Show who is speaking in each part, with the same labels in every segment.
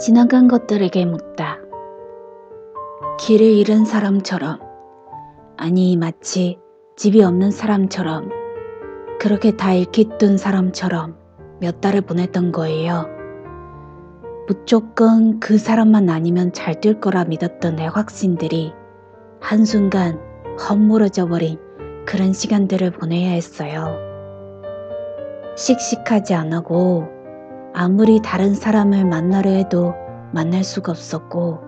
Speaker 1: 지나간 것들에게 묻다. 길을 잃은 사람처럼, 아니, 마치 집이 없는 사람처럼, 그렇게 다 잃기 뜬 사람처럼 몇 달을 보냈던 거예요. 무조건 그 사람만 아니면 잘 될 거라 믿었던 내 확신들이 한순간 헛물어져 버린 그런 시간들을 보내야 했어요. 씩씩하지 않고 아무리 다른 사람을 만나려 해도 만날 수가 없었고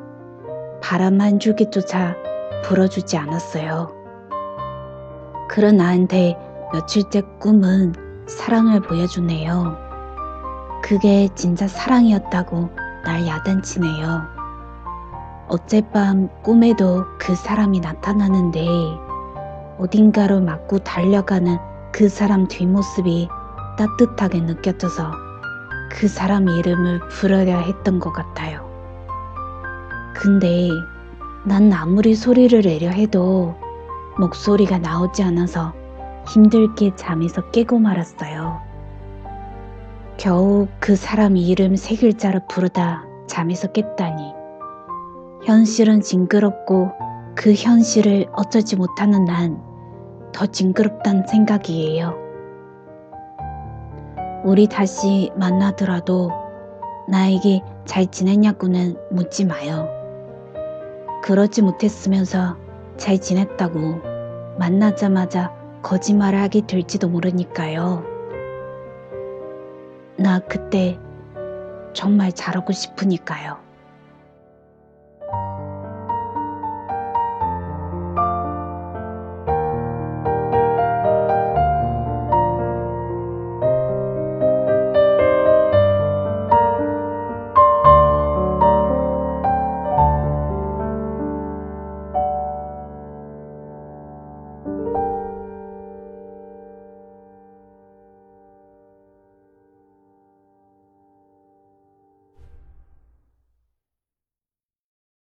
Speaker 1: 바람 한 줄기조차 불어주지 않았어요. 그런 나한테 며칠째 꿈은 사랑을 보여주네요. 그게 진짜 사랑이었다고 날 야단치네요. 어젯밤 꿈에도 그 사람이 나타나는데 어딘가로 맞고 달려가는 그 사람 뒷모습이 따뜻하게 느껴져서 그 사람 이름을 부르려 했던 것 같아요. 근데 난 아무리 소리를 내려 해도 목소리가 나오지 않아서 힘들게 잠에서 깨고 말았어요. 겨우 그 사람 이름 세 글자를 부르다 잠에서 깼다니. 현실은 징그럽고 그 현실을 어쩌지 못하는 난 더 징그럽단 생각이에요. 우리 다시 만나더라도 나에게 잘 지냈냐고는 묻지 마요. 그러지 못했으면서 잘 지냈다고 만나자마자 거짓말을 하게 될지도 모르니까요. 나 그때 정말 잘하고 싶으니까요.